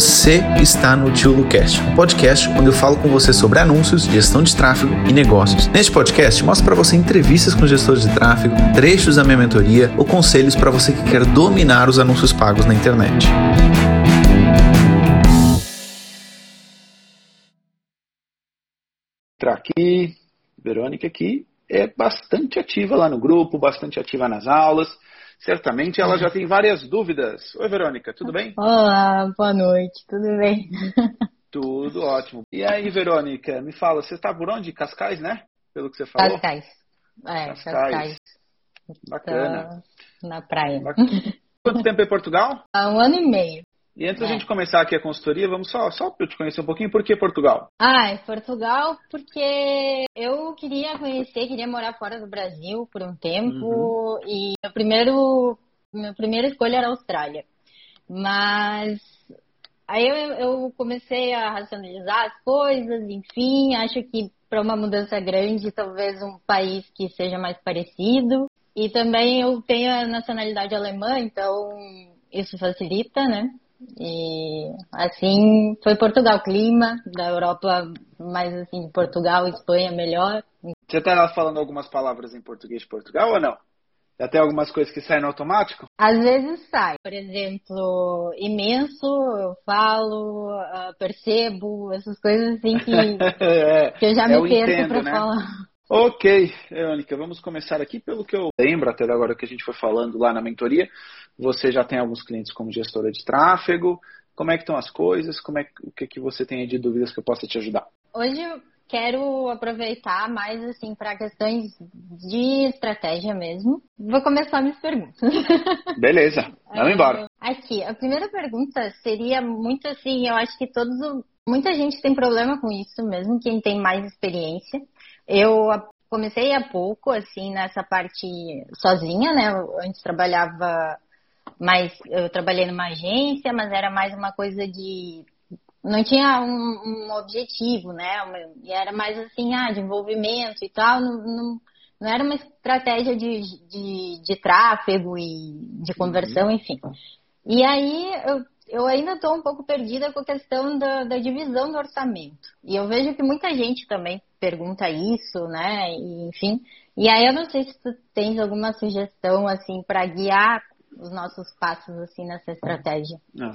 Você está no Tio Lucast, um podcast onde eu falo com você sobre anúncios, gestão de tráfego e negócios. Neste podcast, mostro para você entrevistas com gestores de tráfego, trechos da minha mentoria ou conselhos para você que quer dominar os anúncios pagos na internet. Aqui, Verônica aqui é bastante ativa lá no grupo, bastante ativa nas aulas. Certamente ela já tem várias dúvidas. Oi, Verônica, tudo bem? Olá, boa noite, tudo bem? Tudo ótimo. E aí, Verônica, me fala, você está por onde? Cascais, né? Pelo que você falou? Cascais. É, Cascais. Cascais. Bacana. Tá na praia. Bacana. Quanto tempo é Portugal? Há um ano e meio. E antes da é. gente começar aqui a consultoria, vamos só, só para eu te conhecer um pouquinho, por que Portugal? Ah, é Portugal porque eu queria conhecer, queria morar fora do Brasil por um tempo uhum. e meu primeiro, minha primeira escolha era a Austrália. Mas aí eu, eu comecei a racionalizar as coisas, enfim, acho que para uma mudança grande, talvez um país que seja mais parecido. E também eu tenho a nacionalidade alemã, então isso facilita, né? E assim foi Portugal, clima da Europa, mais assim, Portugal, Espanha melhor. Você está falando algumas palavras em português de Portugal ou não? Já tem algumas coisas que saem no automático? Às vezes sai. Por exemplo, imenso, eu falo, uh, percebo, essas coisas assim que, é, que eu já me perco para né? falar. Ok, Ênica, vamos começar aqui pelo que eu lembro até agora que a gente foi falando lá na mentoria. Você já tem alguns clientes como gestora de tráfego. Como é que estão as coisas? Como é, o que, que você tem de dúvidas que eu possa te ajudar? Hoje eu quero aproveitar mais assim para questões de estratégia mesmo. Vou começar minhas perguntas. Beleza, vamos embora. Aqui, a primeira pergunta seria muito assim, eu acho que todos muita gente tem problema com isso mesmo, quem tem mais experiência. Eu comecei há pouco, assim, nessa parte sozinha, né? Eu antes trabalhava mais. Eu trabalhei numa agência, mas era mais uma coisa de. Não tinha um, um objetivo, né? E era mais assim, ah, de envolvimento e tal. Não, não, não era uma estratégia de, de, de tráfego e de conversão, uhum. enfim. E aí eu eu ainda estou um pouco perdida com a questão da, da, divisão do orçamento. E eu vejo que muita gente também pergunta isso, né? E, enfim. E aí eu não sei se tu tens alguma sugestão assim para guiar os nossos passos assim nessa estratégia. Não.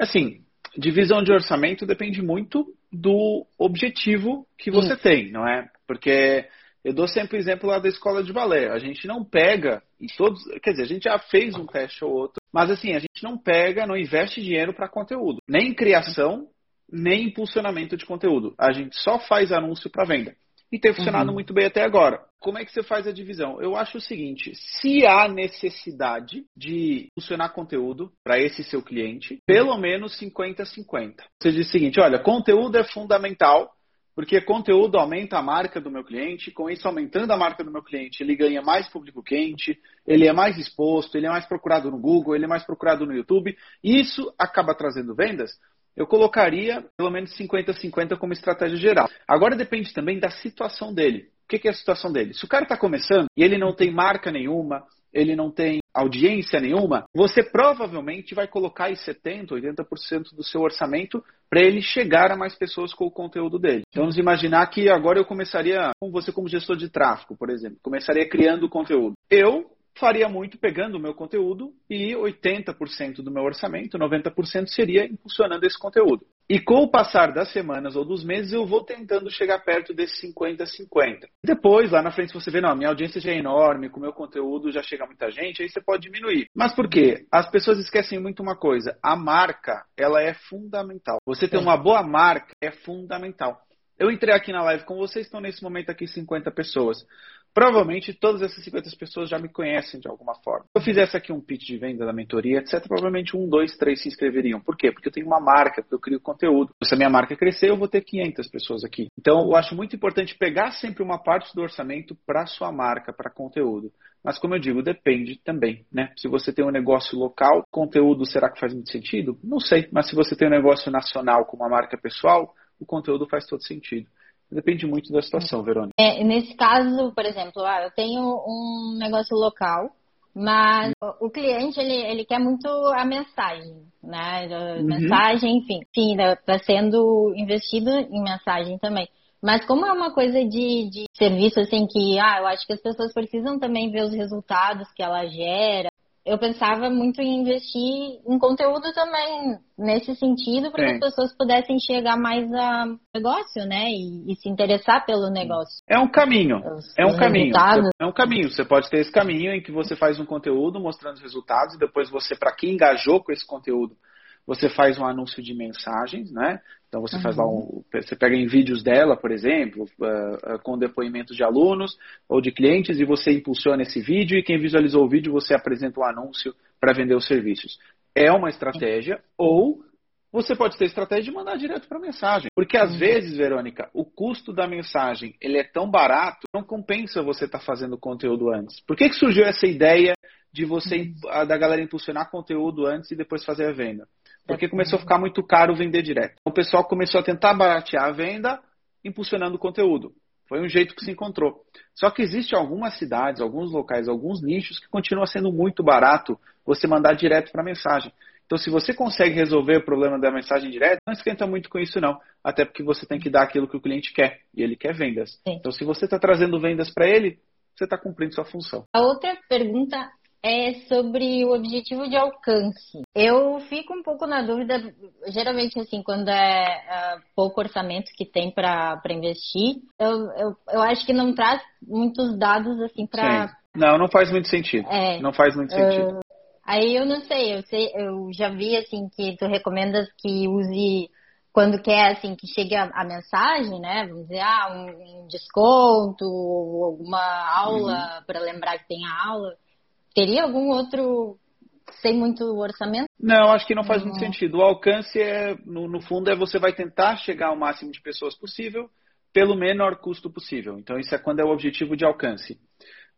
Assim, divisão de orçamento depende muito do objetivo que você isso. tem, não é? Porque eu dou sempre o exemplo lá da escola de balé. A gente não pega e todos, quer dizer, a gente já fez um teste ou outro, mas assim, a gente não pega, não investe dinheiro para conteúdo, nem em criação, nem em impulsionamento de conteúdo. A gente só faz anúncio para venda. E tem funcionado uhum. muito bem até agora. Como é que você faz a divisão? Eu acho o seguinte: se há necessidade de funcionar conteúdo para esse seu cliente, pelo menos 50-50. Você diz o seguinte: olha, conteúdo é fundamental, porque conteúdo aumenta a marca do meu cliente, com isso aumentando a marca do meu cliente, ele ganha mais público quente, ele é mais exposto, ele é mais procurado no Google, ele é mais procurado no YouTube, isso acaba trazendo vendas. Eu colocaria pelo menos 50-50 como estratégia geral. Agora depende também da situação dele. O que é a situação dele? Se o cara está começando e ele não tem marca nenhuma, ele não tem audiência nenhuma, você provavelmente vai colocar aí 70%, 80% do seu orçamento para ele chegar a mais pessoas com o conteúdo dele. Então, vamos imaginar que agora eu começaria, com você como gestor de tráfego, por exemplo, começaria criando conteúdo. Eu faria muito pegando o meu conteúdo e 80% do meu orçamento, 90% seria impulsionando esse conteúdo. E com o passar das semanas ou dos meses, eu vou tentando chegar perto desse 50-50. Depois, lá na frente, você vê, não, minha audiência já é enorme, com o meu conteúdo já chega muita gente, aí você pode diminuir. Mas por quê? As pessoas esquecem muito uma coisa, a marca, ela é fundamental. Você ter uma boa marca é fundamental. Eu entrei aqui na live com vocês, estão nesse momento aqui 50 pessoas. Provavelmente todas essas 50 pessoas já me conhecem de alguma forma. Se eu fizesse aqui um pitch de venda da mentoria, etc., provavelmente um, dois, três se inscreveriam. Por quê? Porque eu tenho uma marca, porque eu crio conteúdo. Se a minha marca crescer, eu vou ter 500 pessoas aqui. Então, eu acho muito importante pegar sempre uma parte do orçamento para sua marca, para conteúdo. Mas, como eu digo, depende também, né? Se você tem um negócio local, conteúdo será que faz muito sentido? Não sei. Mas se você tem um negócio nacional com uma marca pessoal, o conteúdo faz todo sentido. Depende muito da situação, Verônica. É, nesse caso, por exemplo, ah, eu tenho um negócio local Mas o cliente, ele, ele quer muito a mensagem, né? A uhum. Mensagem, enfim. Sim, está sendo investido em mensagem também. Mas como é uma coisa de, de serviço, assim, que, ah, eu acho que as pessoas precisam também ver os resultados que ela gera, eu pensava muito em investir em conteúdo também nesse sentido para que as pessoas pudessem chegar mais a negócio, né? E, e se interessar pelo negócio. É um caminho. Os, é um caminho. Resultados. É um caminho. Você pode ter esse caminho em que você faz um conteúdo mostrando os resultados e depois você, para quem engajou com esse conteúdo, você faz um anúncio de mensagens, né? Então você uhum. faz lá um, você pega em vídeos dela, por exemplo, uh, uh, com depoimentos de alunos ou de clientes e você impulsiona esse vídeo e quem visualizou o vídeo você apresenta o um anúncio para vender os serviços. É uma estratégia ou você pode ter estratégia de mandar direto para a mensagem. Porque às uhum. vezes, Verônica, o custo da mensagem ele é tão barato, não compensa você estar tá fazendo conteúdo antes. Por que, que surgiu essa ideia de você uhum. da galera impulsionar conteúdo antes e depois fazer a venda? Porque começou a ficar muito caro vender direto. Então, o pessoal começou a tentar baratear a venda, impulsionando o conteúdo. Foi um jeito que se encontrou. Só que existe algumas cidades, alguns locais, alguns nichos que continua sendo muito barato você mandar direto para a mensagem. Então, se você consegue resolver o problema da mensagem direta, não esquenta muito com isso, não. Até porque você tem que dar aquilo que o cliente quer. E ele quer vendas. Sim. Então, se você está trazendo vendas para ele, você está cumprindo sua função. A outra pergunta é sobre o objetivo de alcance. Eu fico um pouco na dúvida, geralmente assim, quando é uh, pouco orçamento que tem para investir, eu, eu, eu, acho que não traz muitos dados assim para. Não, não faz muito sentido. É, não faz muito sentido. Uh, aí eu não sei, eu sei, eu já vi assim que tu recomendas que use quando quer assim que chegue a, a, mensagem, né? Vamos dizer, ah, um, um desconto, alguma aula uhum. para lembrar que tem a aula. Teria algum outro sem muito orçamento? Não, acho que não faz muito sentido. O alcance é, no, no, fundo, é você vai tentar chegar ao máximo de pessoas possível pelo menor custo possível. Então, isso é quando é o objetivo de alcance.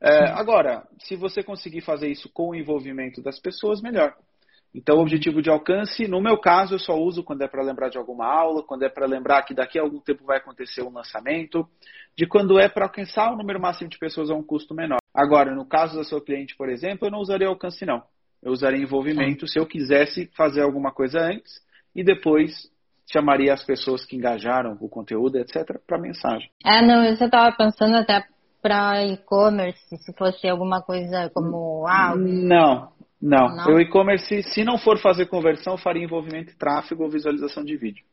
É, agora, se você conseguir fazer isso com o envolvimento das pessoas, melhor. Então, o objetivo de alcance, no meu caso, eu só uso quando é para lembrar de alguma aula, quando é para lembrar que daqui a algum tempo vai acontecer um lançamento, de quando é para alcançar o número máximo de pessoas a um custo menor. Agora, no caso da sua cliente, por exemplo, eu não usaria alcance, não. Eu usaria envolvimento se eu quisesse fazer alguma coisa antes e depois chamaria as pessoas que engajaram o conteúdo, etc., para mensagem. É, não, eu estava pensando até para e-commerce, se fosse alguma coisa como. Ah, não, não. não. O e-commerce, se não for fazer conversão, eu faria envolvimento em tráfego ou visualização de vídeo.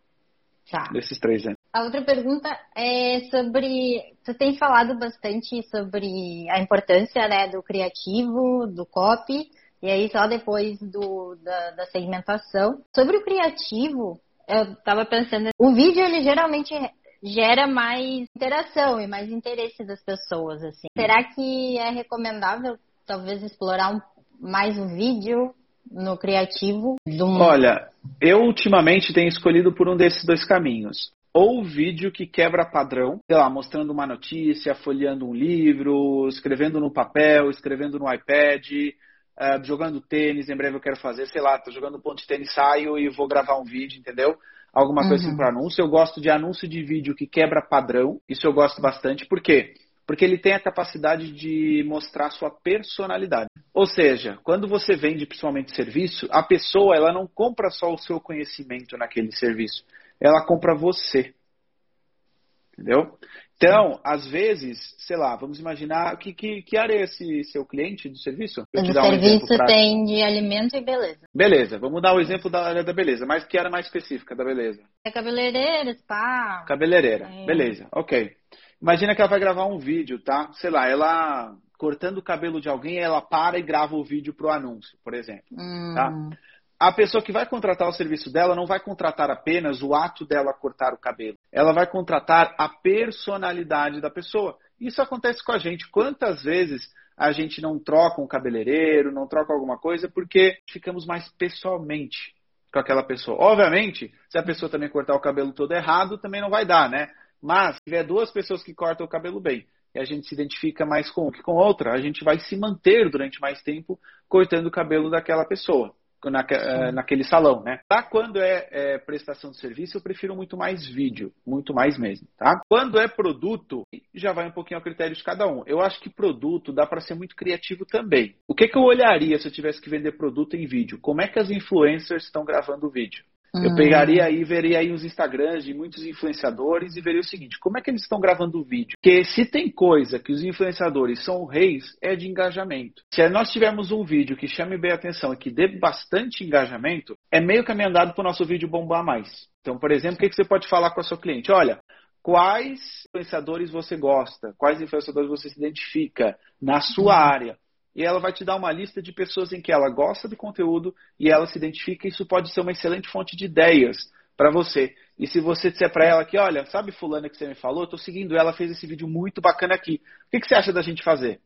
Tá. Desses três anos. A outra pergunta é sobre. Tu tem falado bastante sobre a importância né, do criativo, do copy, e aí só depois do, da, da segmentação. Sobre o criativo, eu estava pensando, o vídeo ele geralmente gera mais interação e mais interesse das pessoas, assim. Será que é recomendável talvez explorar mais o vídeo no criativo? Do... Olha, eu ultimamente tenho escolhido por um desses dois caminhos. Ou vídeo que quebra padrão, sei lá, mostrando uma notícia, folheando um livro, escrevendo no papel, escrevendo no iPad, uh, jogando tênis, em breve eu quero fazer, sei lá, tô jogando ponto de tênis, saio e vou gravar um vídeo, entendeu? Alguma coisa assim uhum. assim para anúncio. Eu gosto de anúncio de vídeo que quebra padrão, isso eu gosto bastante, por quê? Porque ele tem a capacidade de mostrar sua personalidade. Ou seja, quando você vende principalmente serviço, a pessoa ela não compra só o seu conhecimento naquele serviço, ela compra você. Entendeu? Então, às vezes, sei lá, vamos imaginar que, que, que área é esse seu cliente do serviço? O um serviço tem de alimento e beleza. Beleza, vamos dar o exemplo da área da beleza, mas que área mais específica da beleza? É cabeleireira, spa. Cabeleireira, é. beleza, ok. Imagina que ela vai gravar um vídeo, tá? Sei lá, ela cortando o cabelo de alguém, ela para e grava o vídeo pro anúncio, por exemplo. Tá? Hum. Tá? A pessoa que vai contratar o serviço dela não vai contratar apenas o ato dela cortar o cabelo. Ela vai contratar a personalidade da pessoa. Isso acontece com a gente. Quantas vezes a gente não troca um cabeleireiro, não troca alguma coisa, porque ficamos mais pessoalmente com aquela pessoa. Obviamente, se a pessoa também cortar o cabelo todo errado, também não vai dar, né? Mas, se tiver duas pessoas que cortam o cabelo bem e a gente se identifica mais com que com outra, a gente vai se manter durante mais tempo cortando o cabelo daquela pessoa. Na, eh, naquele salão, né? Tá? Quando é, é, prestação de serviço, eu prefiro muito mais vídeo, muito mais mesmo, tá? Quando é produto, já vai um pouquinho ao critério de cada um. Eu acho que produto dá para ser muito criativo também. O que, que eu olharia se eu tivesse que vender produto em vídeo? Como é que as influencers estão gravando o vídeo? Eu hum. pegaria aí, veria aí os Instagrams de muitos influenciadores e veria o seguinte: como é que eles estão gravando o vídeo? Porque se tem coisa que os influenciadores são reis, é de engajamento. Se nós tivermos um vídeo que chame bem a atenção e que dê bastante engajamento, é meio caminho andado para o nosso vídeo bombar mais. Então, por exemplo, o que, que você pode falar com a sua cliente? Olha, quais influenciadores você gosta? Quais influenciadores você se identifica na sua uhum. área? E ela vai te dar uma lista de pessoas em que ela gosta do conteúdo e ela se identifica. Isso pode ser uma excelente fonte de ideias para você. E se você disser para ela que, olha, sabe fulana que você me falou? Estou seguindo ela, fez esse vídeo muito bacana aqui. O que, que você acha da gente fazer?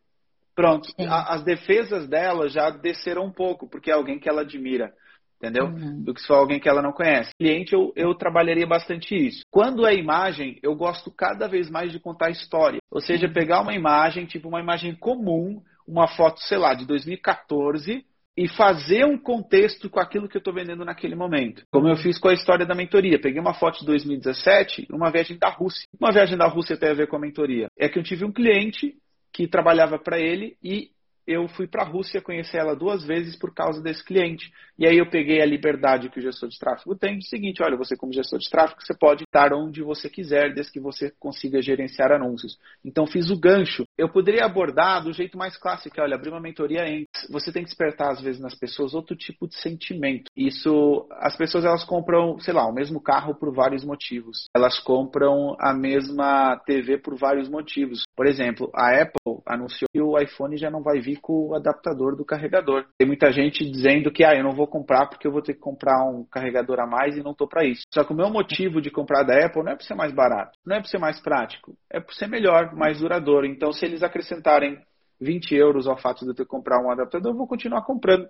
Pronto. A, as defesas dela já desceram um pouco, porque é alguém que ela admira. Entendeu? Uhum. Do que se for alguém que ela não conhece. Cliente, eu, eu trabalharia bastante isso. Quando é imagem, eu gosto cada vez mais de contar história. Ou seja, pegar uma imagem, tipo uma imagem comum, uma foto, sei lá, de 2014 e fazer um contexto com aquilo que eu estou vendendo naquele momento. Como eu fiz com a história da mentoria. Peguei uma foto de 2017, uma viagem da Rússia. Uma viagem da Rússia tem a ver com a mentoria. É que eu tive um cliente que trabalhava para ele e eu fui para a Rússia conhecer ela duas vezes por causa desse cliente. E aí eu peguei a liberdade que o gestor de tráfego tem, de seguinte, olha, você como gestor de tráfego, você pode estar onde você quiser, desde que você consiga gerenciar anúncios. Então fiz o gancho. Eu poderia abordar do jeito mais clássico, olha, abrir uma mentoria antes. Você tem que despertar às vezes nas pessoas outro tipo de sentimento. Isso, as pessoas elas compram, sei lá, o mesmo carro por vários motivos. Elas compram a mesma TV por vários motivos. Por exemplo, a Apple anunciou que o iPhone já não vai vir com o adaptador do carregador. Tem muita gente dizendo que ah, eu não vou comprar porque eu vou ter que comprar um carregador a mais e não estou para isso. Só que o meu motivo de comprar da Apple não é para ser mais barato, não é para ser mais prático, é para ser melhor, mais duradouro. Então, se eles acrescentarem 20 euros ao fato de eu ter que comprar um adaptador, eu vou continuar comprando,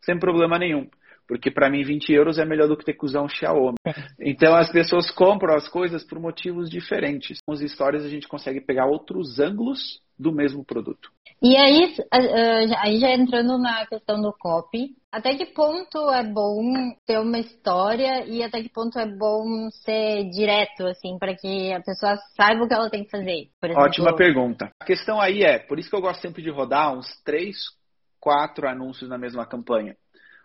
sem problema nenhum. Porque para mim 20 euros é melhor do que ter que usar um Xiaomi. Então as pessoas compram as coisas por motivos diferentes. Com as histórias a gente consegue pegar outros ângulos do mesmo produto. E aí, aí já entrando na questão do copy, até que ponto é bom ter uma história e até que ponto é bom ser direto, assim, para que a pessoa saiba o que ela tem que fazer? Ótima pergunta. A questão aí é, por isso que eu gosto sempre de rodar uns três, quatro anúncios na mesma campanha.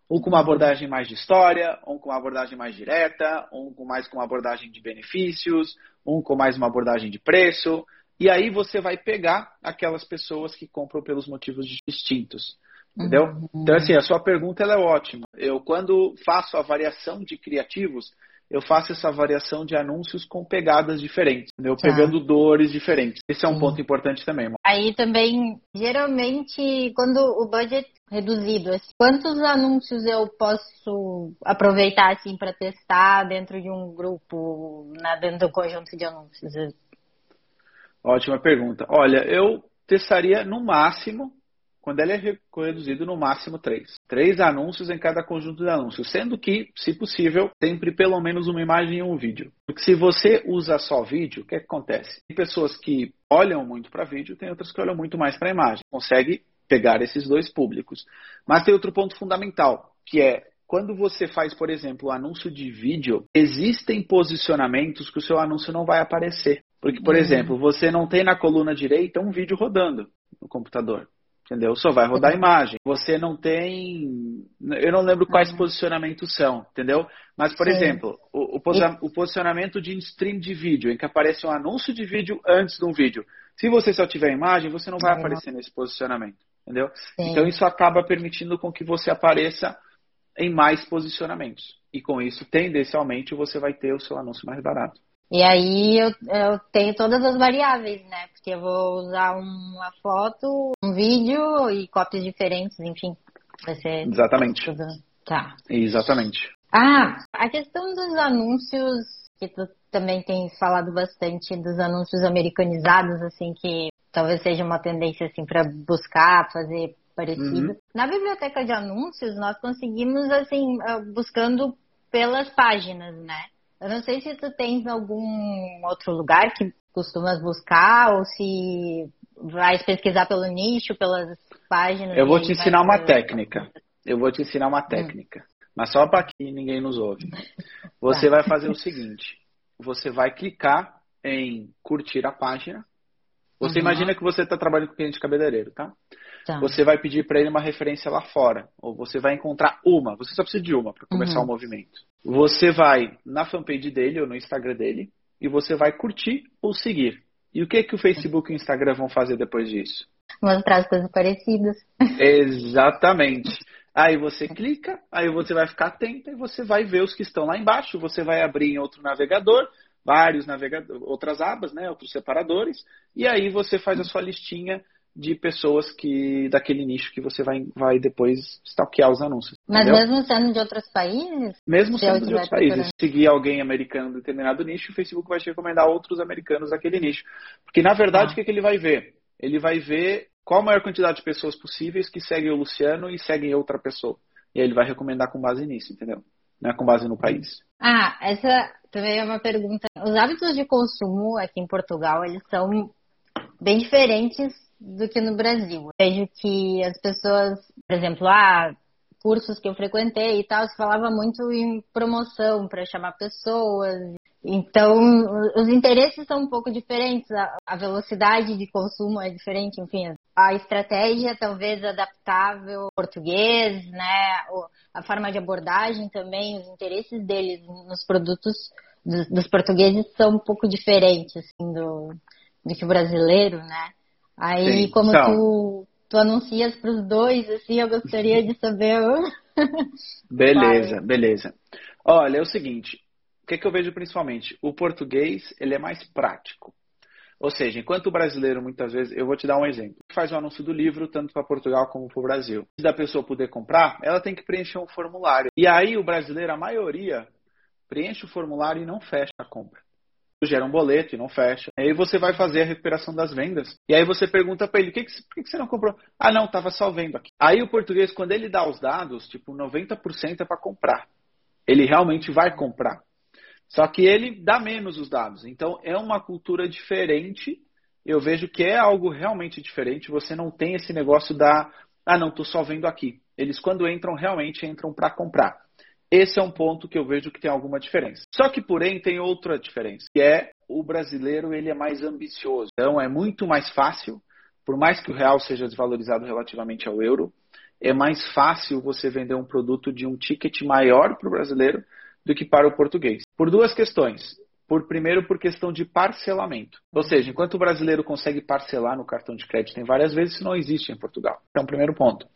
Um com uma abordagem mais de história, um com uma abordagem mais direta, um com mais com uma abordagem de benefícios, um com mais uma abordagem de preço. E aí você vai pegar aquelas pessoas que compram pelos motivos distintos. Entendeu? Uhum. Então, assim, a sua pergunta ela é ótima. Eu, quando faço a variação de criativos, eu faço essa variação de anúncios com pegadas diferentes, entendeu? Tá. Pegando dores diferentes. Esse é um Sim. ponto importante também. Mano. Aí também, geralmente, quando o budget é reduzido, assim, quantos anúncios eu posso aproveitar assim para testar dentro de um grupo, na, dentro do conjunto de anúncios? Ótima pergunta. Olha, eu testaria no máximo, quando ele é reduzido, no máximo três. Três anúncios em cada conjunto de anúncios, sendo que, se possível, sempre pelo menos uma imagem e um vídeo. Porque se você usa só vídeo, o que, é que acontece? Tem pessoas que olham muito para vídeo, tem outras que olham muito mais para imagem. Consegue pegar esses dois públicos. Mas tem outro ponto fundamental, que é quando você faz, por exemplo, um anúncio de vídeo, existem posicionamentos que o seu anúncio não vai aparecer. Porque, por uhum. exemplo, você não tem na coluna direita um vídeo rodando no computador. Entendeu? Só vai rodar a imagem. Você não tem. Eu não lembro quais uhum. posicionamentos são, entendeu? Mas, por Sim. exemplo, o, o, o, posicionamento de stream de vídeo, em que aparece um anúncio de vídeo antes de um vídeo. Se você só tiver imagem, você não vai uhum. aparecer nesse posicionamento, entendeu? Sim. Então, isso acaba permitindo com que você apareça em mais posicionamentos. E com isso, tendencialmente, você vai ter o seu anúncio mais barato. E aí eu, eu tenho todas as variáveis, né? Porque eu vou usar uma foto, um vídeo e cópias diferentes, enfim. Vai ser Exatamente. Tudo. Tá. Exatamente. Ah, a questão dos anúncios, que tu também tem falado bastante dos anúncios americanizados, assim, que talvez seja uma tendência, assim, para buscar, fazer parecido. Uhum. Na biblioteca de anúncios, nós conseguimos, assim, ah, buscando pelas páginas, né? Eu não sei se tu tens algum outro lugar que costumas buscar ou se vais pesquisar pelo nicho, pelas páginas. Eu vou te ensinar uma técnica. Eu vou te ensinar uma técnica, hum. mas só para que ninguém nos ouve. Você tá. vai fazer o seguinte: você vai clicar em curtir a página. Você uhum. imagina que você está trabalhando com cliente cabeleireiro, tá? Tá. Você vai pedir para ele uma referência lá fora, ou você vai encontrar uma. Você só precisa de uma para começar uhum. o movimento. Você vai na fanpage dele ou no Instagram dele e você vai curtir ou seguir. E o que que o Facebook e o Instagram vão fazer depois disso? Mostrar as coisas parecidas. Exatamente. Aí você clica, aí você vai ficar atento e você vai ver os que estão lá embaixo. Você vai abrir em outro navegador, vários navegadores, outras abas, né, outros separadores, e aí você faz a sua listinha de pessoas que daquele nicho que você vai, vai depois stalkear os anúncios. Mas entendeu? mesmo sendo de outros países? Mesmo sendo de outros países. Seguir alguém americano em determinado nicho, o Facebook vai te recomendar outros americanos daquele nicho. Porque, na verdade, ah. o que, que ele vai ver? Ele vai ver qual a maior quantidade de pessoas possíveis que seguem o Luciano e seguem outra pessoa. E aí ele vai recomendar com base nisso, entendeu? Não é com base no país. Ah, essa também é uma pergunta. Os hábitos de consumo aqui em Portugal, eles são bem diferentes do que no Brasil. Vejo que as pessoas, por exemplo, ah, cursos que eu frequentei e tal, se falava muito em promoção para chamar pessoas. Então, os interesses são um pouco diferentes, a velocidade de consumo é diferente, enfim, a estratégia talvez adaptável ao português, né? A forma de abordagem também, os interesses deles nos produtos dos, dos portugueses são um pouco diferentes assim, do, do que o brasileiro, né? Aí, Sim, como então... tu, tu anuncias para os dois, assim, eu gostaria de saber. beleza, beleza. Olha, é o seguinte, o que, que eu vejo principalmente? O português, ele é mais prático. Ou seja, enquanto o brasileiro, muitas vezes, eu vou te dar um exemplo. Faz o anúncio do livro, tanto para Portugal como para o Brasil. Se da pessoa poder comprar, ela tem que preencher um formulário. E aí o brasileiro, a maioria, preenche o formulário e não fecha a compra gera um boleto e não fecha. Aí você vai fazer a recuperação das vendas. E aí você pergunta para ele, que que, por que você não comprou? Ah, não, estava só vendo aqui. Aí o português, quando ele dá os dados, tipo, 90% é para comprar. Ele realmente vai comprar. Só que ele dá menos os dados. Então é uma cultura diferente. Eu vejo que é algo realmente diferente. Você não tem esse negócio da, ah, não, estou só vendo aqui. Eles, quando entram, realmente entram para comprar. Esse é um ponto que eu vejo que tem alguma diferença. Só que, porém, tem outra diferença, que é o brasileiro ele é mais ambicioso. Então, é muito mais fácil, por mais que o real seja desvalorizado relativamente ao euro, é mais fácil você vender um produto de um ticket maior para o brasileiro do que para o português. Por duas questões. Por primeiro, por questão de parcelamento. Ou seja, enquanto o brasileiro consegue parcelar no cartão de crédito em várias vezes, isso não existe em Portugal. Então, primeiro ponto.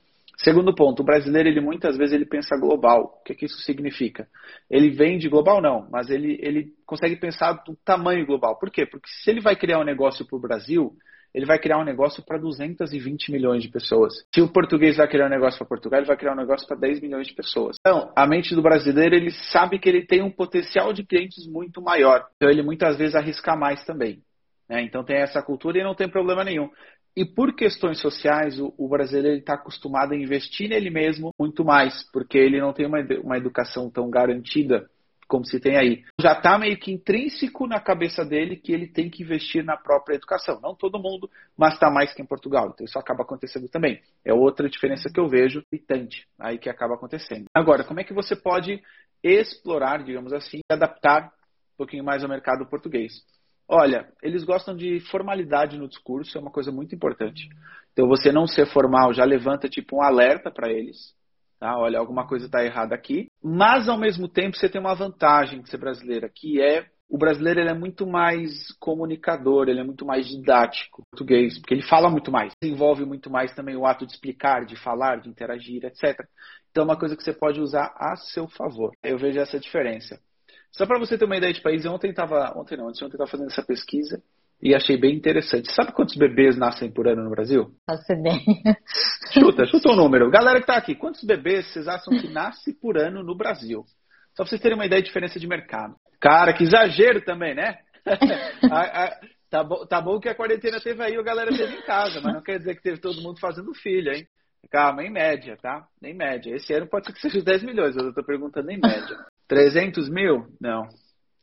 Segundo ponto, o brasileiro ele muitas vezes ele pensa global. O que, que isso significa? Ele vende global não, mas ele, ele consegue pensar do tamanho global. Por quê? Porque se ele vai criar um negócio para o Brasil, ele vai criar um negócio para 220 milhões de pessoas. Se o português vai criar um negócio para Portugal, ele vai criar um negócio para 10 milhões de pessoas. Então, a mente do brasileiro, ele sabe que ele tem um potencial de clientes muito maior. Então, ele muitas vezes arrisca mais também. Né? Então, tem essa cultura e não tem problema nenhum. E por questões sociais, o, o brasileiro está acostumado a investir nele mesmo muito mais, porque ele não tem uma, uma educação tão garantida como se tem aí. Já está meio que intrínseco na cabeça dele que ele tem que investir na própria educação. Não todo mundo, mas está mais que em Portugal. Então isso acaba acontecendo também. É outra diferença que eu vejo irritante aí que acaba acontecendo. Agora, como é que você pode explorar, digamos assim, adaptar um pouquinho mais ao mercado português? Olha, eles gostam de formalidade no discurso, é uma coisa muito importante. Então, você não ser formal já levanta tipo um alerta para eles. Tá? Olha, alguma coisa está errada aqui. Mas, ao mesmo tempo, você tem uma vantagem de ser brasileira, que é o brasileiro ele é muito mais comunicador, ele é muito mais didático, português, porque ele fala muito mais. Desenvolve muito mais também o ato de explicar, de falar, de interagir, etc. Então, é uma coisa que você pode usar a seu favor. Eu vejo essa diferença. Só para você ter uma ideia de país, ontem estava, ontem não, ontem estava fazendo essa pesquisa e achei bem interessante. Sabe quantos bebês nascem por ano no Brasil? Faço ideia. Chuta, chuta um número. Galera que está aqui, quantos bebês vocês acham que nasce por ano no Brasil? Só para vocês terem uma ideia de diferença de mercado. Cara, que exagero também, né? a, a, tá, bom, tá bom que a quarentena teve aí, a galera teve em casa, mas não quer dizer que teve todo mundo fazendo filho, hein? Calma, em média, tá? Em média. Esse ano pode ser que seja 10 milhões, eu estou perguntando em média. 300 mil? Não.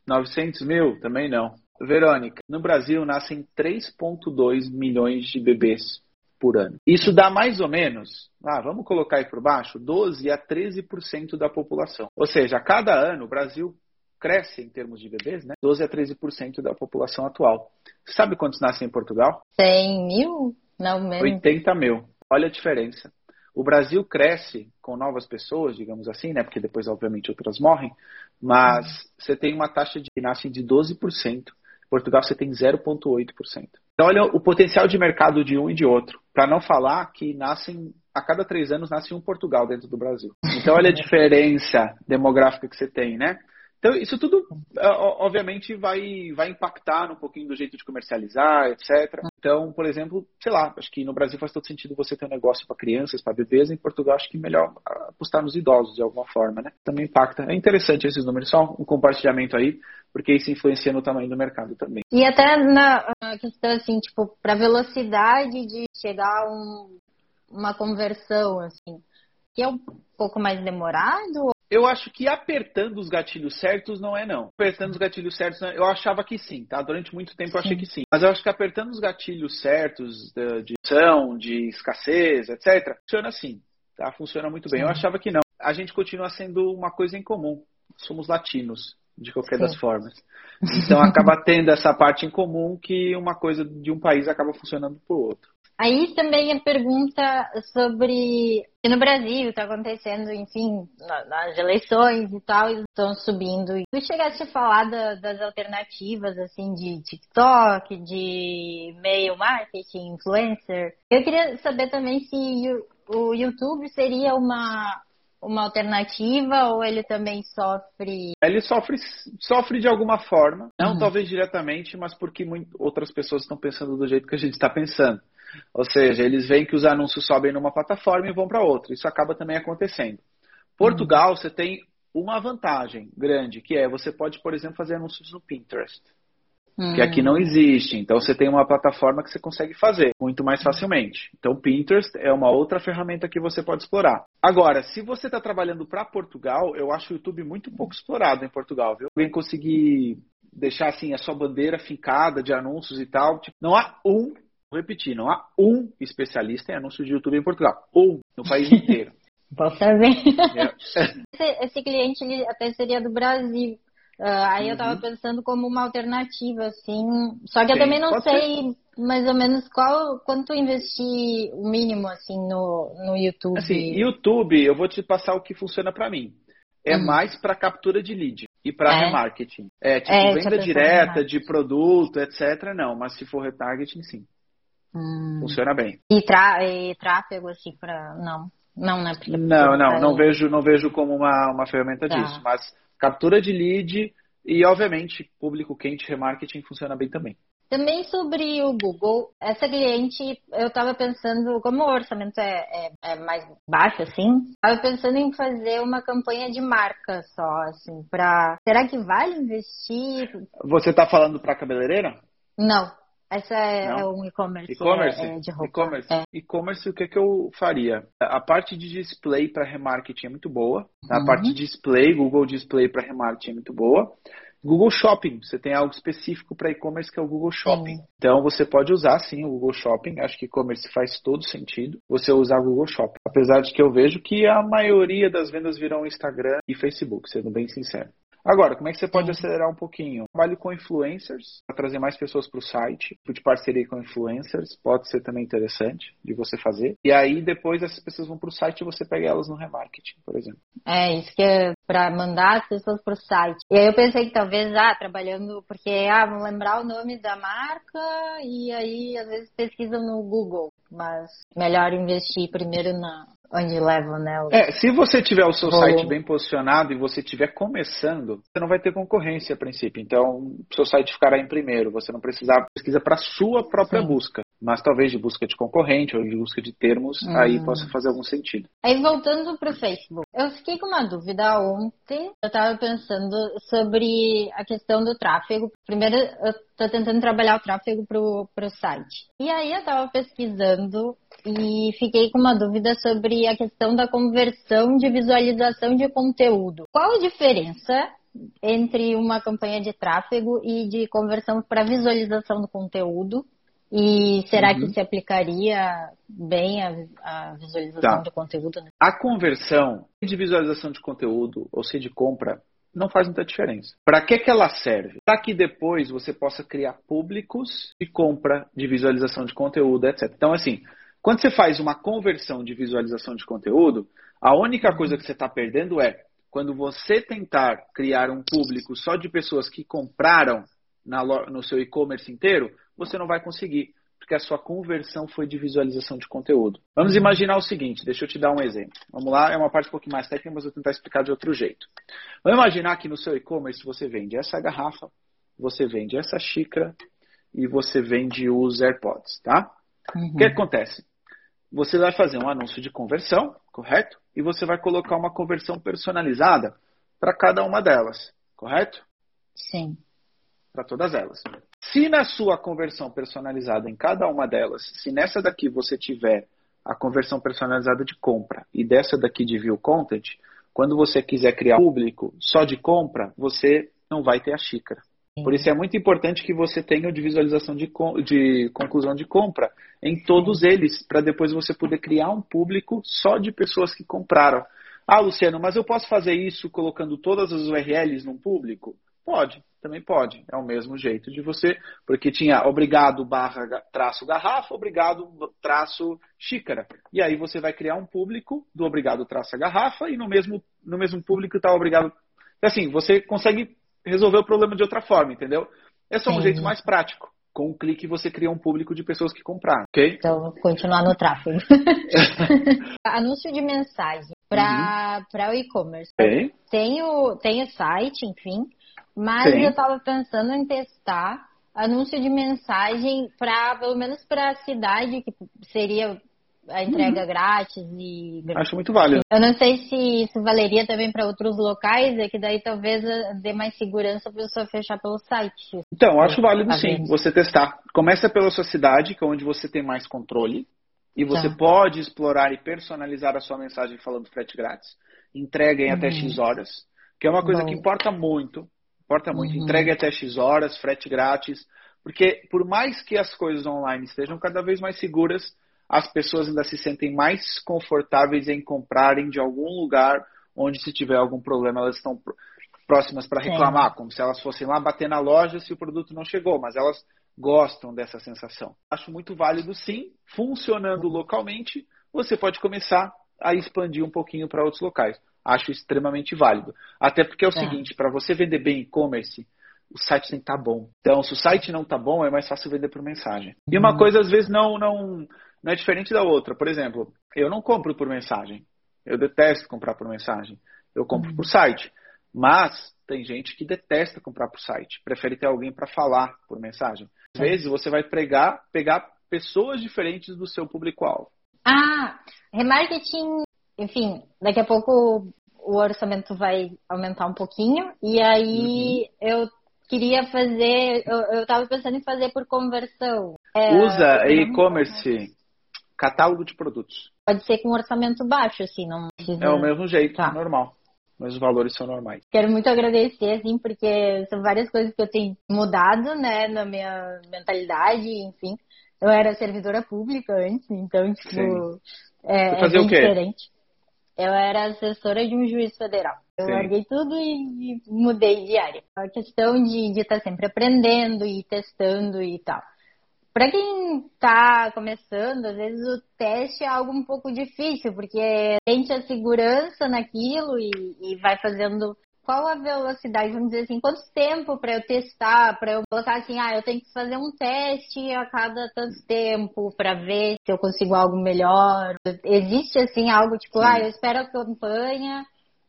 900 mil? Também não. Verônica, no Brasil nascem 3,2 milhões de bebês por ano. Isso dá mais ou menos, ah, vamos colocar aí por baixo, 12 a 13% da população. Ou seja, a cada ano o Brasil cresce em termos de bebês, né? 12 a 13% da população atual. Sabe quantos nascem em Portugal? 100 mil? Não, menos. 80 mil. Olha a diferença. O Brasil cresce com novas pessoas, digamos assim, né? Porque depois, obviamente, outras morrem. Mas você tem uma taxa de nascem de 12%. Em Portugal você tem 0,8%. Então, olha o potencial de mercado de um e de outro. Para não falar que nascem a cada três anos nasce um Portugal dentro do Brasil. Então, olha a diferença demográfica que você tem, né? Então, isso tudo, obviamente, vai, vai impactar um pouquinho do jeito de comercializar, etc. Então, por exemplo, sei lá, acho que no Brasil faz todo sentido você ter um negócio para crianças, para bebês, em Portugal acho que melhor apostar nos idosos de alguma forma, né? Também impacta. É interessante esses números, só um compartilhamento aí, porque isso influencia no tamanho do mercado também. E até na questão, assim, tipo, para velocidade de chegar a um, uma conversão, assim, que é um pouco mais demorado eu acho que apertando os gatilhos certos não é não. Apertando os gatilhos certos, eu achava que sim, tá? Durante muito tempo eu achei sim. que sim. Mas eu acho que apertando os gatilhos certos de, ação, de escassez, etc., funciona assim, tá? Funciona muito bem. Sim. Eu achava que não. A gente continua sendo uma coisa em comum. Somos latinos, de qualquer sim. das formas. Então acaba tendo essa parte em comum que uma coisa de um país acaba funcionando pro outro. Aí também a pergunta sobre que no Brasil está acontecendo, enfim, nas eleições e tal, estão subindo. Tu chegaste a falar da, das alternativas, assim, de TikTok, de e-mail marketing, influencer. Eu queria saber também se o YouTube seria uma, uma alternativa ou ele também sofre? Ele sofre, sofre de alguma forma, não uhum. talvez diretamente, mas porque muito, outras pessoas estão pensando do jeito que a gente está pensando. Ou seja, eles veem que os anúncios sobem numa plataforma e vão para outra. Isso acaba também acontecendo. Portugal, uhum. você tem uma vantagem grande, que é você pode, por exemplo, fazer anúncios no Pinterest. Uhum. Que aqui não existe. Então você tem uma plataforma que você consegue fazer muito mais facilmente. Então Pinterest é uma outra ferramenta que você pode explorar. Agora, se você está trabalhando para Portugal, eu acho o YouTube muito pouco explorado em Portugal, viu? Alguém conseguir deixar assim a sua bandeira fincada de anúncios e tal. Tipo, não há um repetir, não há um especialista em anúncios de YouTube em Portugal. Um no país inteiro. Posso ver. É. Esse, esse, cliente ele até seria do Brasil. Uh, aí uhum. eu estava pensando como uma alternativa, assim. Só que Sim, eu também não sei ser. mais ou menos qual quanto investir o mínimo, assim, no, no YouTube. Assim, YouTube, eu vou te passar o que funciona para mim. É uhum. mais para captura de lead e para é. remarketing. É, tipo, é, venda direta de produto, etc. Não, mas se for retargeting, sim. Hum. Funciona bem. E, e tráfego, assim, para. Não. Não, né? Porque não, não, não vejo, não vejo como uma, uma ferramenta tá. disso. Mas captura de lead e, obviamente, público quente, remarketing funciona bem também. Também sobre o Google, essa cliente, eu estava pensando, como o orçamento é, é, é mais baixo, assim, estava pensando em fazer uma campanha de marca só, assim, para. Será que vale investir? Você está falando para cabeleireira? Não, essa é, é um e-commerce. E-commerce? É, é de roupa. E-commerce. É. E-commerce, o que, que eu faria? A parte de display para remarketing é muito boa. A uhum. parte de display, Google Display para remarketing é muito boa. Google Shopping, você tem algo específico para e-commerce que é o Google Shopping. Sim. Então você pode usar sim o Google Shopping, acho que e-commerce faz todo sentido você usar o Google Shopping. Apesar de que eu vejo que a maioria das vendas virão Instagram e Facebook, sendo bem sincero. Agora, como é que você pode acelerar um pouquinho? Trabalho com influencers, para trazer mais pessoas para o site, de parceria com influencers, pode ser também interessante de você fazer. E aí, depois, essas pessoas vão para o site e você pega elas no remarketing, por exemplo. É, isso que é para mandar as pessoas para o site. E aí eu pensei que talvez, ah, trabalhando, porque, ah, vão lembrar o nome da marca e aí, às vezes, pesquisam no Google. Mas melhor investir primeiro na, onde leva, né? O... É, se você tiver o seu site bem posicionado e você estiver começando, você não vai ter concorrência a princípio. Então, o seu site ficará em primeiro. Você não precisar pesquisa para sua própria Sim. busca mas talvez de busca de concorrente ou de busca de termos, hum. aí possa fazer algum sentido. Aí voltando para o Facebook, eu fiquei com uma dúvida ontem, eu estava pensando sobre a questão do tráfego. Primeiro, eu estou tentando trabalhar o tráfego para o site. E aí eu estava pesquisando e fiquei com uma dúvida sobre a questão da conversão de visualização de conteúdo. Qual a diferença entre uma campanha de tráfego e de conversão para visualização do conteúdo? E será uhum. que se aplicaria bem a, a visualização tá. de conteúdo? Né? A conversão de visualização de conteúdo, ou seja, de compra, não faz muita diferença. Para que, que ela serve? Para que depois você possa criar públicos de compra, de visualização de conteúdo, etc. Então, assim, quando você faz uma conversão de visualização de conteúdo, a única coisa que você está perdendo é quando você tentar criar um público só de pessoas que compraram na, no seu e-commerce inteiro, você não vai conseguir, porque a sua conversão foi de visualização de conteúdo. Vamos uhum. imaginar o seguinte, deixa eu te dar um exemplo. Vamos lá, é uma parte um pouquinho mais técnica, mas eu vou tentar explicar de outro jeito. Vamos imaginar que no seu e-commerce você vende essa garrafa, você vende essa xícara e você vende os AirPods, tá? Uhum. O que acontece? Você vai fazer um anúncio de conversão, correto? E você vai colocar uma conversão personalizada para cada uma delas, correto? Sim para todas elas. Se na sua conversão personalizada em cada uma delas, se nessa daqui você tiver a conversão personalizada de compra e dessa daqui de view content, quando você quiser criar público só de compra, você não vai ter a xícara. Por isso é muito importante que você tenha o de visualização de, de conclusão de compra em todos eles, para depois você poder criar um público só de pessoas que compraram. Ah, Luciano, mas eu posso fazer isso colocando todas as URLs num público? Pode, também pode. É o mesmo jeito de você, porque tinha obrigado barra traço garrafa, obrigado traço xícara. E aí você vai criar um público do obrigado traço garrafa e no mesmo, no mesmo público está obrigado. Assim, você consegue resolver o problema de outra forma, entendeu? É só um Sim. jeito mais prático. Com um clique você cria um público de pessoas que compraram, ok? Então, continuar no tráfego. Anúncio de mensagem para uhum. o e-commerce. Tem. Tem o, tem o site, enfim. Mas Sim. eu estava pensando em testar anúncio de mensagem para, pelo menos para a cidade, que seria a entrega uhum. grátis e. Acho muito válido. Eu não sei se isso valeria também para outros locais, é que daí talvez dê mais segurança para a pessoa fechar pelo site. Então, acho válido tá sim, você testar. Começa pela sua cidade, que é onde você tem mais controle, e você tá. pode explorar e personalizar a sua mensagem falando frete grátis. Entrega em uhum. até X horas, que é uma coisa Bom. que importa muito Importa muito. Uhum. Entrega até X horas, frete grátis. Porque por mais que as coisas online estejam cada vez mais seguras, as pessoas ainda se sentem mais confortáveis em comprarem de algum lugar onde se tiver algum problema elas estão próximas para reclamar, como se elas fossem lá bater na loja se o produto não chegou, mas elas gostam dessa sensação. Acho muito válido sim, funcionando localmente, você pode começar a expandir um pouquinho para outros locais acho extremamente válido. Até porque é o é. seguinte, para você vender bem e-commerce, o site tem que estar tá bom. Então, se o site não está bom, é mais fácil vender por mensagem. E uma uhum. coisa, às vezes, não, não, não é diferente da outra. Por exemplo, eu não compro por mensagem. Eu detesto comprar por mensagem. Eu compro por site. Mas tem gente que detesta comprar por site. Prefere ter alguém para falar por mensagem. Às vezes, você vai pregar, pegar pessoas diferentes do seu público-alvo. Ah, remarketing enfim, daqui a pouco o orçamento vai aumentar um pouquinho. E aí uhum. eu queria fazer, eu, estava pensando em fazer por conversão. É, Usa e-commerce, catálogo de produtos. Pode ser com orçamento baixo, assim, não precisa... É o mesmo jeito, tá. normal. Mas os valores são normais. Quero muito agradecer, assim, porque são várias coisas que eu tenho mudado, né, na minha mentalidade, enfim. Eu era servidora pública antes, então, tipo, Sim. é, é bem diferente. Eu era assessora de um juiz federal. Eu Sim. larguei tudo e, mudei de área. A questão de estar tá sempre aprendendo e testando e tal. Para quem está começando, às vezes o teste é algo um pouco difícil, porque sente a segurança naquilo e, e vai fazendo qual a velocidade, vamos dizer assim, quanto tempo para eu testar, para eu colocar assim, ah, eu tenho que fazer um teste a cada tanto tempo para ver se eu consigo algo melhor. Existe assim algo tipo, Sim. ah, eu espero a campanha,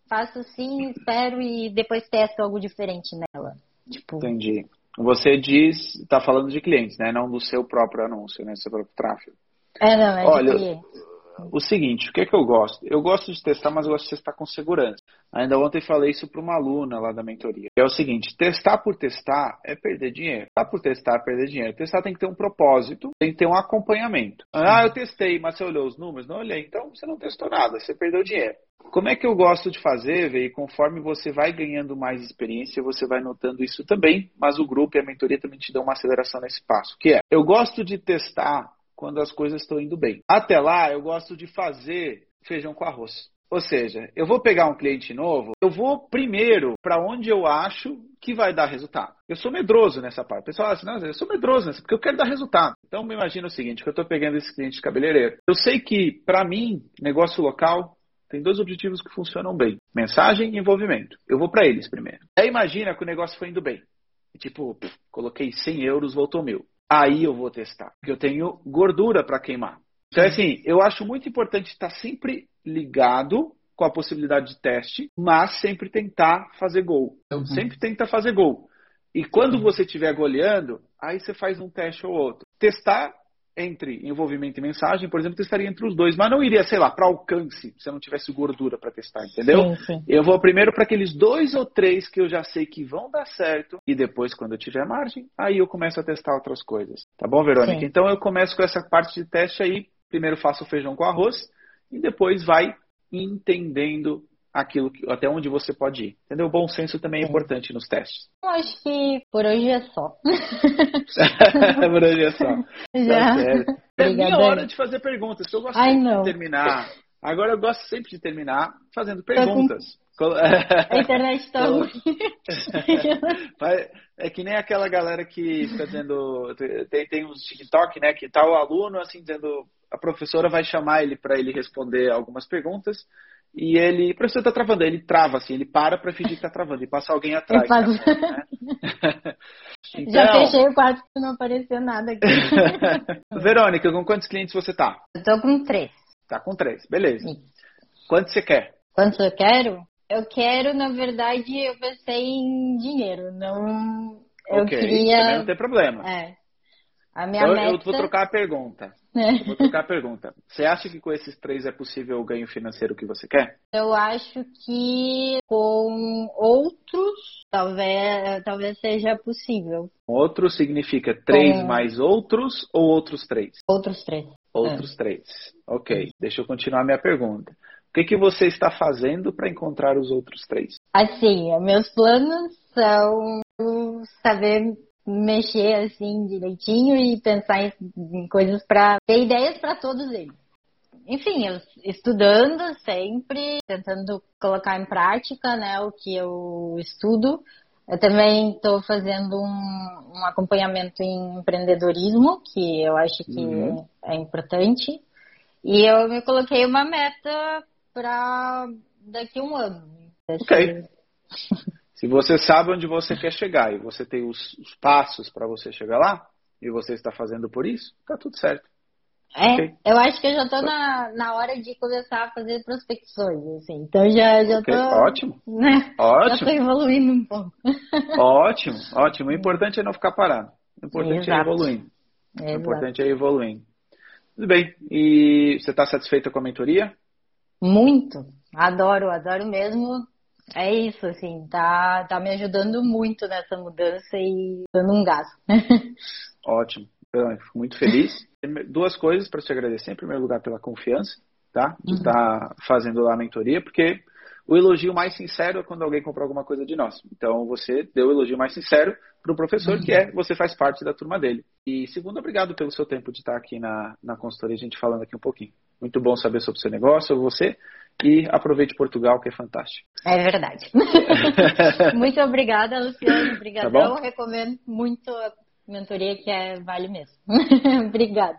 faço sim, espero e depois testo algo diferente nela. Tipo... Entendi. Você diz, está falando de clientes, né? Não do seu próprio anúncio, né? Do seu próprio tráfego. É, não, é Olha, de clientes o seguinte, o que é que eu gosto? Eu gosto de testar, mas eu gosto de testar com segurança. Ainda ontem falei isso para uma aluna lá da mentoria. É o seguinte, testar por testar é perder dinheiro. Testar por testar é perder dinheiro. Testar tem que ter um propósito, tem que ter um acompanhamento. Ah, eu testei, mas você olhou os números? Não olhei. Então você não testou nada, você perdeu dinheiro. Como é que eu gosto de fazer, Vê? Conforme você vai ganhando mais experiência, você vai notando isso também, mas o grupo e a mentoria também te dão uma aceleração nesse passo, que é, eu gosto de testar quando as coisas estão indo bem. Até lá, eu gosto de fazer feijão com arroz. Ou seja, eu vou pegar um cliente novo, eu vou primeiro para onde eu acho que vai dar resultado. Eu sou medroso nessa parte. O pessoal fala assim, não, eu sou medroso nessa, porque eu quero dar resultado. Então, me imagina o seguinte, que eu estou pegando esse cliente de cabeleireiro. Eu sei que, para mim, negócio local tem dois objetivos que funcionam bem: mensagem e envolvimento. Eu vou para eles primeiro. Aí imagina que o negócio foi indo bem. Tipo, pff, coloquei 100 euros, voltou mil. Aí eu vou testar, porque eu tenho gordura para queimar. Então, assim, eu acho muito importante estar sempre ligado com a possibilidade de teste, mas sempre tentar fazer gol. Uhum. Sempre tenta fazer gol. E quando você estiver goleando, aí você faz um teste ou outro. Testar entre envolvimento e mensagem, por exemplo, testaria entre os dois, mas não iria, sei lá, para alcance, se eu não tivesse gordura para testar, entendeu? Sim, sim. Eu vou primeiro para aqueles dois ou três que eu já sei que vão dar certo, e depois, quando eu tiver margem, aí eu começo a testar outras coisas. Tá bom, Verônica? Sim. Então eu começo com essa parte de teste aí, primeiro faço o feijão com arroz, e depois vai entendendo aquilo que, até onde você pode ir. Entendeu? O bom senso também é importante nos testes. Eu acho que por hoje é só. por hoje é só. Já. Tá é minha hora de fazer perguntas. Eu gosto Ai, de terminar. Agora eu gosto sempre de terminar fazendo perguntas. A internet está É que nem aquela galera que fica dizendo. Tem, tem uns TikTok, né? Que tá o aluno assim dizendo. A professora vai chamar ele para ele responder algumas perguntas e ele, o professor está travando, ele trava assim, ele para para fingir que está travando e passa alguém atrás. Faço... Né? então... Já fechei o quarto para não aparecer nada aqui. Verônica, com quantos clientes você tá? Eu tô com três. Tá com três, beleza. Sim. Quanto você quer? Quanto eu quero? Eu quero, na verdade, eu pensei em dinheiro, não. Eu okay, queria. Também não tem problema. É. Eu, meta... eu vou trocar a pergunta. É. Vou trocar a pergunta. Você acha que com esses três é possível o ganho financeiro que você quer? Eu acho que com outros talvez, talvez seja possível. Outros significa três com... mais outros ou outros três? Outros três. Outros é. três. Ok. Deixa eu continuar a minha pergunta. O que, que você está fazendo para encontrar os outros três? Assim, meus planos são saber mexer assim direitinho e pensar em, em coisas para ter ideias para todos eles. Enfim, eu estudando sempre, tentando colocar em prática, né, o que eu estudo. Eu também estou fazendo um, um, acompanhamento em empreendedorismo, que eu acho que uhum. é importante. E eu me coloquei uma meta para daqui a um ano. Ok. Se você sabe onde você quer chegar e você tem os, os passos para você chegar lá, e você está fazendo por isso, tá tudo certo. É, okay. eu acho que eu já estou na, na hora de começar a fazer prospecções, assim. Então já, já okay. Ótimo. Né? Ótimo. Já estou evoluindo um pouco. Ótimo, ótimo. O importante é não ficar parado. O importante é Exato. é evoluir. O importante é evoluir. Tudo bem. E você está satisfeita com a mentoria? Muito. Adoro, adoro mesmo é isso, assim, tá, tá me ajudando muito nessa mudança e dando um gás. Ótimo. Então, fico muito feliz. Duas coisas para te agradecer. Em primeiro lugar, pela confiança, tá? De uhum. estar fazendo lá a mentoria, porque o elogio mais sincero é quando alguém compra alguma coisa de nós. Então, você deu o elogio mais sincero para o professor, uhum. que é você faz parte da turma dele. E segundo, obrigado pelo seu tempo de estar aqui na, na consultoria, a gente falando aqui um pouquinho. Muito bom saber sobre o seu negócio, sobre você. E aproveite Portugal, que é fantástico. É verdade. muito obrigada, Luciano. Obrigadão. Tá Recomendo muito a mentoria, que é, vale mesmo. obrigada.